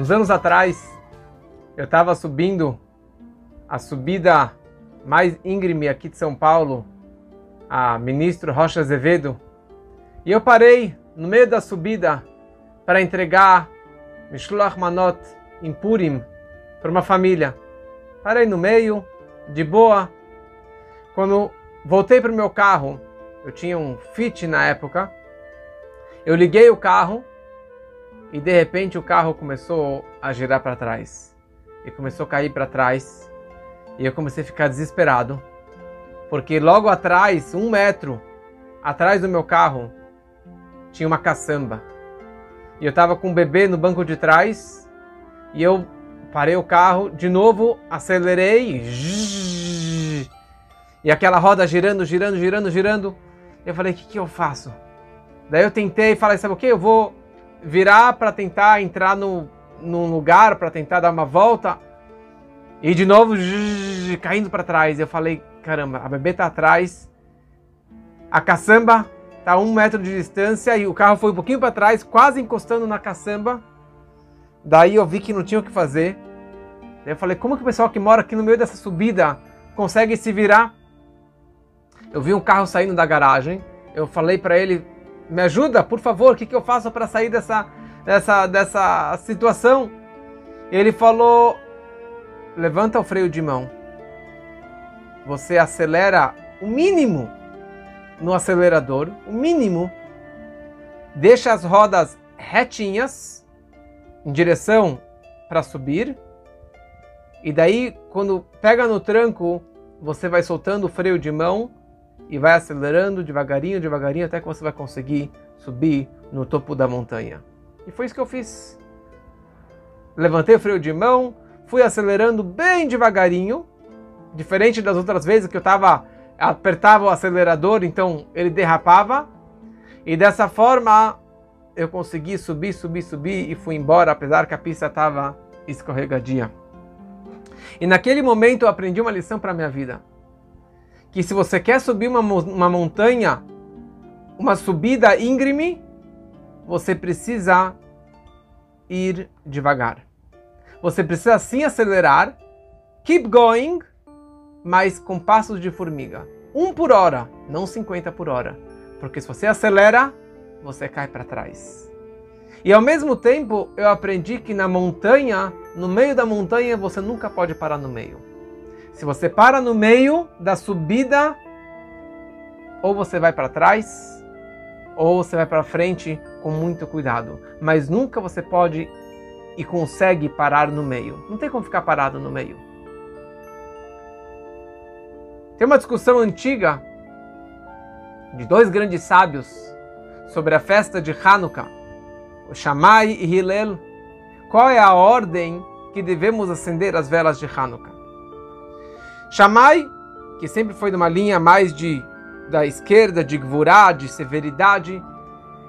Uns anos atrás, eu estava subindo a subida mais íngreme aqui de São Paulo, a ministro Rocha Azevedo, e eu parei no meio da subida para entregar Mishloach Manot em Purim para uma família. Parei no meio, de boa. Quando voltei para o meu carro, eu tinha um Fit na época, eu liguei o carro e de repente o carro começou a girar para trás e começou a cair para trás e eu comecei a ficar desesperado porque logo atrás, um metro atrás do meu carro, tinha uma caçamba e eu estava com o bebê no banco de trás e eu parei o carro de novo, acelerei e aquela roda girando, girando, girando, girando. Eu falei, o que, que eu faço? Daí eu tentei, falei, sabe o que? Eu vou virar para tentar entrar no, num lugar, para tentar dar uma volta. E de novo, zzz, caindo para trás. Eu falei, caramba, a bebê tá atrás. A caçamba tá a um metro de distância e o carro foi um pouquinho para trás, quase encostando na caçamba. Daí eu vi que não tinha o que fazer. Daí eu falei, como que o pessoal que mora aqui no meio dessa subida consegue se virar? Eu vi um carro saindo da garagem. Eu falei para ele, me ajuda, por favor, o que, que eu faço para sair dessa, dessa, dessa situação? Ele falou: levanta o freio de mão. Você acelera o mínimo no acelerador, o mínimo. Deixa as rodas retinhas em direção para subir. E daí, quando pega no tranco, você vai soltando o freio de mão e vai acelerando devagarinho, devagarinho, até que você vai conseguir subir no topo da montanha. E foi isso que eu fiz. Levantei o freio de mão, fui acelerando bem devagarinho, diferente das outras vezes que eu tava apertava o acelerador, então ele derrapava. E dessa forma eu consegui subir, subir, subir e fui embora, apesar que a pista estava escorregadia. E naquele momento eu aprendi uma lição para minha vida que se você quer subir uma, uma montanha, uma subida íngreme, você precisa ir devagar. Você precisa sim acelerar, keep going, mas com passos de formiga. Um por hora, não 50 por hora. Porque se você acelera, você cai para trás. E ao mesmo tempo, eu aprendi que na montanha, no meio da montanha, você nunca pode parar no meio. Se você para no meio da subida, ou você vai para trás, ou você vai para frente com muito cuidado. Mas nunca você pode e consegue parar no meio. Não tem como ficar parado no meio. Tem uma discussão antiga de dois grandes sábios sobre a festa de Hanukkah, o Shammai e Hillel. Qual é a ordem que devemos acender as velas de Hanukkah? Shammai, que sempre foi numa linha mais de da esquerda, de gvurá, de severidade,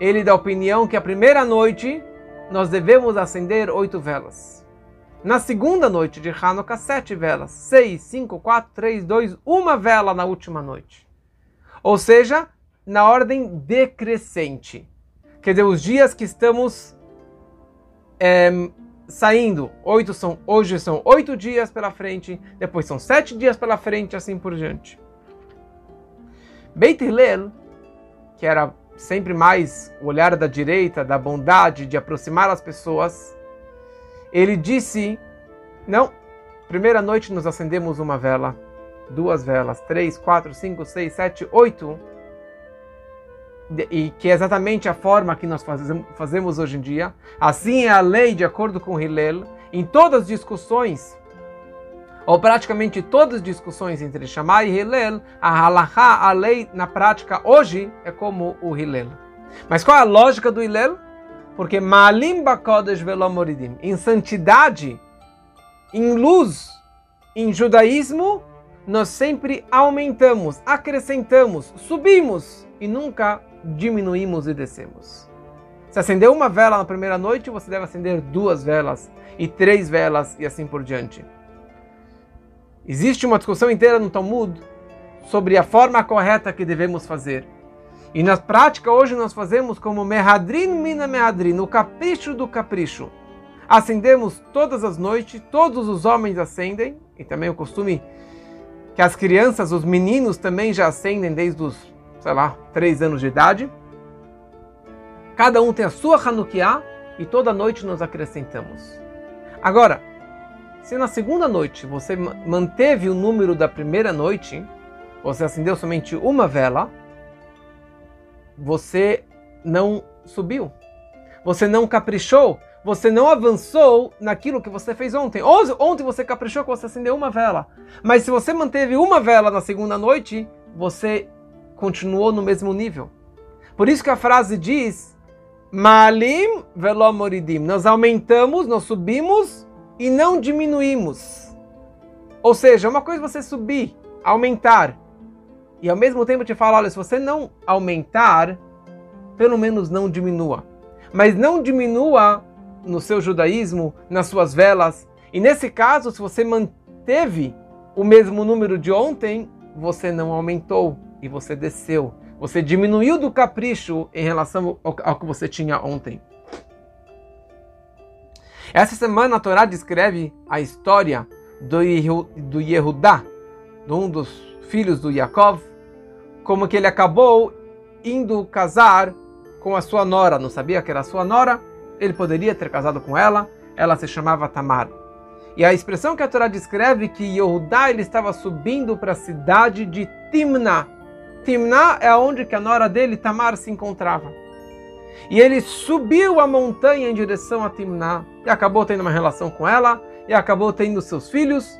ele dá a opinião que a primeira noite nós devemos acender oito velas. Na segunda noite de Hanukkah, sete velas. Seis, cinco, quatro, três, dois, uma vela na última noite. Ou seja, na ordem decrescente. Quer dizer, os dias que estamos é, saindo. Oito são, hoje são oito dias pela frente, depois são sete dias pela frente, assim por diante. Beit Hillel, que era sempre mais o olhar da direita, da bondade, de aproximar as pessoas, ele disse: Não, primeira noite nos acendemos uma vela, duas velas, três, quatro, cinco, seis, sete, oito e que é exatamente a forma que nós fazemos hoje em dia. Assim é a lei, de acordo com Hillel, em todas as discussões, ou praticamente todas as discussões entre Shammai e Hillel, a halakha, a lei na prática hoje, é como o Hillel. Mas qual é a lógica do Hillel? Porque Malim Bakodesh Velomoridim, em santidade, em luz, em judaísmo, nós sempre aumentamos, acrescentamos, subimos e nunca diminuímos e descemos. Se acendeu uma vela na primeira noite, você deve acender duas velas e três velas e assim por diante. Existe uma discussão inteira no Talmud sobre a forma correta que devemos fazer. E na prática hoje nós fazemos como Mehadrin Mina Mehadrin, o capricho do capricho. Acendemos todas as noites, todos os homens acendem, e também o costume que as crianças, os meninos também já acendem desde os, sei lá, três anos de idade. Cada um tem a sua Hanukkah e toda noite nós acrescentamos. Agora, se na segunda noite você manteve o número da primeira noite, você acendeu somente uma vela, você não subiu. Você não caprichou. Você não avançou naquilo que você fez ontem. Ontem você caprichou que você acendeu uma vela. Mas se você manteve uma vela na segunda noite, você continuou no mesmo nível. Por isso que a frase diz: Malim velomoridim. Nós aumentamos, nós subimos e não diminuímos. Ou seja, uma coisa é você subir, aumentar, e ao mesmo tempo te fala: olha, se você não aumentar, pelo menos não diminua. Mas não diminua no seu judaísmo, nas suas velas. E nesse caso, se você manteve o mesmo número de ontem, você não aumentou e você desceu. Você diminuiu do capricho em relação ao, ao que você tinha ontem. Essa semana a Torá descreve a história do, Yehu, do Yehudá, de um dos filhos do Yaakov, como que ele acabou indo casar com a sua nora. Não sabia que era sua nora, ele poderia ter casado com ela, ela se chamava Tamar. E a expressão que a Torá descreve que Yehudá ele estava subindo para a cidade de Timna. Timna é onde que a nora dele, Tamar, se encontrava. E ele subiu a montanha em direção a Timná e acabou tendo uma relação com ela e acabou tendo seus filhos.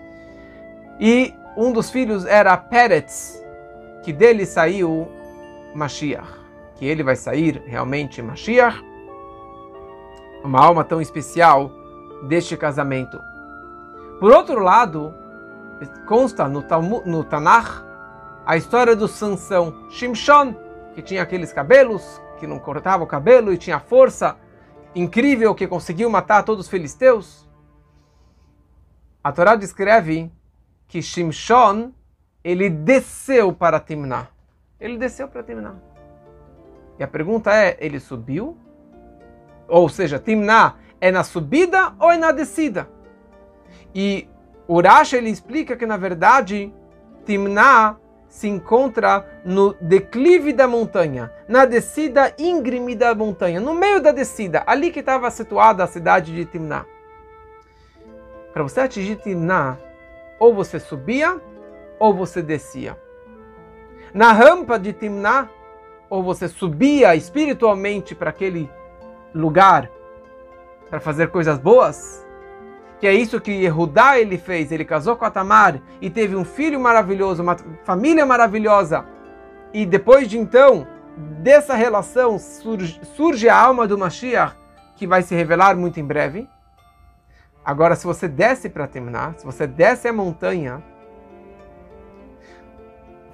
E um dos filhos era Peretz, que dele saiu Mashiach, que ele vai sair realmente Mashiach, uma alma tão especial deste casamento. Por outro lado, consta no, Talmud, no Tanakh a história do Sansão, Shimshon, que tinha aqueles cabelos que não cortava o cabelo e tinha força incrível que conseguiu matar todos os filisteus? A Torá descreve que Shimshon ele desceu para Timná. Ele desceu para Timná. E a pergunta é, ele subiu? Ou seja, Timná é na subida ou é na descida? E Urash ele explica que na verdade Timná se encontra no declive da montanha, na descida íngreme da montanha, no meio da descida, ali que estava situada a cidade de Timná. Para você atingir Timná, ou você subia ou você descia. Na rampa de Timná, ou você subia espiritualmente para aquele lugar para fazer coisas boas, que é isso que Yehudá ele fez. Ele casou com a Tamar e teve um filho maravilhoso, uma família maravilhosa. E depois de então, dessa relação surge, surge a alma do Mashiach, que vai se revelar muito em breve. Agora, se você desce para terminar, se você desce a montanha,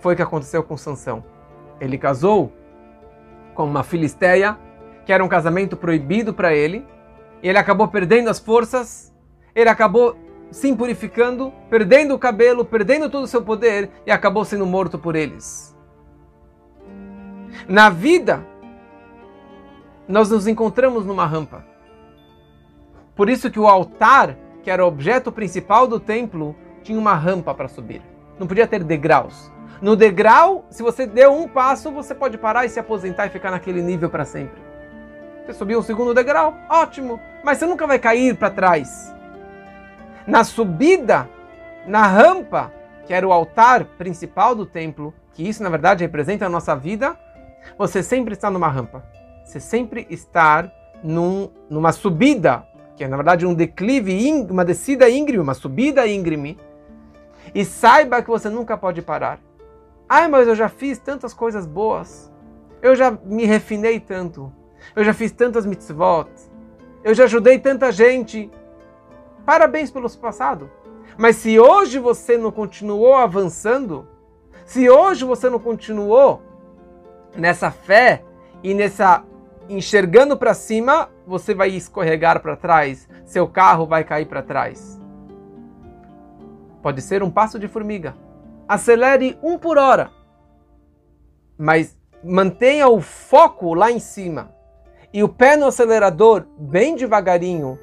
foi o que aconteceu com Sansão. Ele casou com uma filisteia, que era um casamento proibido para ele, e ele acabou perdendo as forças ele acabou se impurificando, perdendo o cabelo, perdendo todo o seu poder e acabou sendo morto por eles. Na vida, nós nos encontramos numa rampa. Por isso que o altar, que era o objeto principal do templo, tinha uma rampa para subir. Não podia ter degraus. No degrau, se você deu um passo, você pode parar e se aposentar e ficar naquele nível para sempre. Você subiu um segundo degrau, ótimo, mas você nunca vai cair para trás na subida, na rampa, que era o altar principal do templo, que isso na verdade representa a nossa vida, você sempre está numa rampa. Você sempre está num, numa subida, que é na verdade um declive, uma descida íngreme, uma subida íngreme. E saiba que você nunca pode parar. Ai, mas eu já fiz tantas coisas boas. Eu já me refinei tanto. Eu já fiz tantas mitzvot. Eu já ajudei tanta gente. Parabéns pelo passado. Mas se hoje você não continuou avançando, se hoje você não continuou nessa fé e nessa enxergando para cima, você vai escorregar para trás, seu carro vai cair para trás. Pode ser um passo de formiga. Acelere um por hora, mas mantenha o foco lá em cima e o pé no acelerador bem devagarinho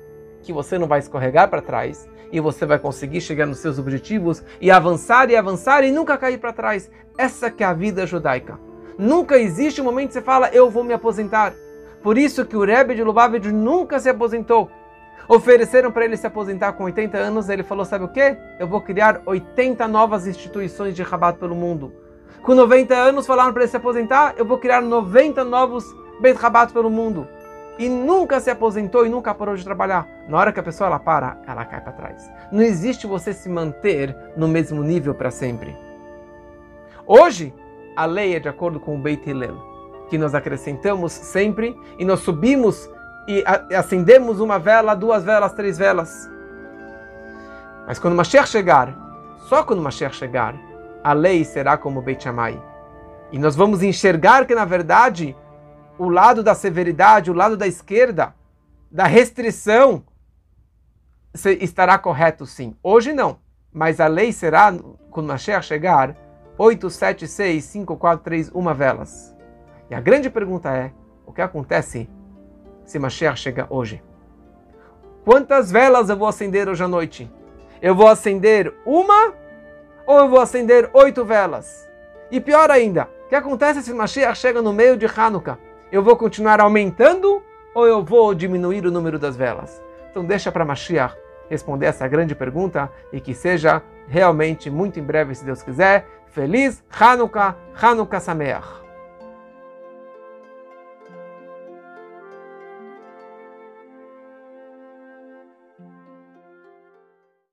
que você não vai escorregar para trás e você vai conseguir chegar nos seus objetivos e avançar e avançar e nunca cair para trás. Essa que é a vida judaica. Nunca existe um momento que você fala, eu vou me aposentar. Por isso que o Rebbe de Lubavitch nunca se aposentou. Ofereceram para ele se aposentar com 80 anos, ele falou, sabe o quê? Eu vou criar 80 novas instituições de Rabat pelo mundo. Com 90 anos falaram para ele se aposentar, eu vou criar 90 novos Beit Rabat pelo mundo. E nunca se aposentou e nunca parou de trabalhar. Na hora que a pessoa ela para, ela cai para trás. Não existe você se manter no mesmo nível para sempre. Hoje, a lei é de acordo com o Beit Hillel, que nós acrescentamos sempre e nós subimos e acendemos uma vela, duas velas, três velas. Mas quando Mashiach chegar, só quando Mashiach chegar, a lei será como Beit Shammai. E nós vamos enxergar que, na verdade, o lado da severidade, o lado da esquerda, da restrição, estará correto sim. Hoje não, mas a lei será, quando Mashiach chegar, 8, 7, 6, 5, 4, 3, 1 velas. E a grande pergunta é, o que acontece se Mashiach chega hoje? Quantas velas eu vou acender hoje à noite? Eu vou acender uma ou eu vou acender oito velas? E pior ainda, o que acontece se Mashiach chega no meio de Hanukkah? Eu vou continuar aumentando ou eu vou diminuir o número das velas? Então deixa para Mashiach responder essa grande pergunta e que seja realmente muito em breve, se Deus quiser. Feliz Hanukkah, Hanukkah Sameach.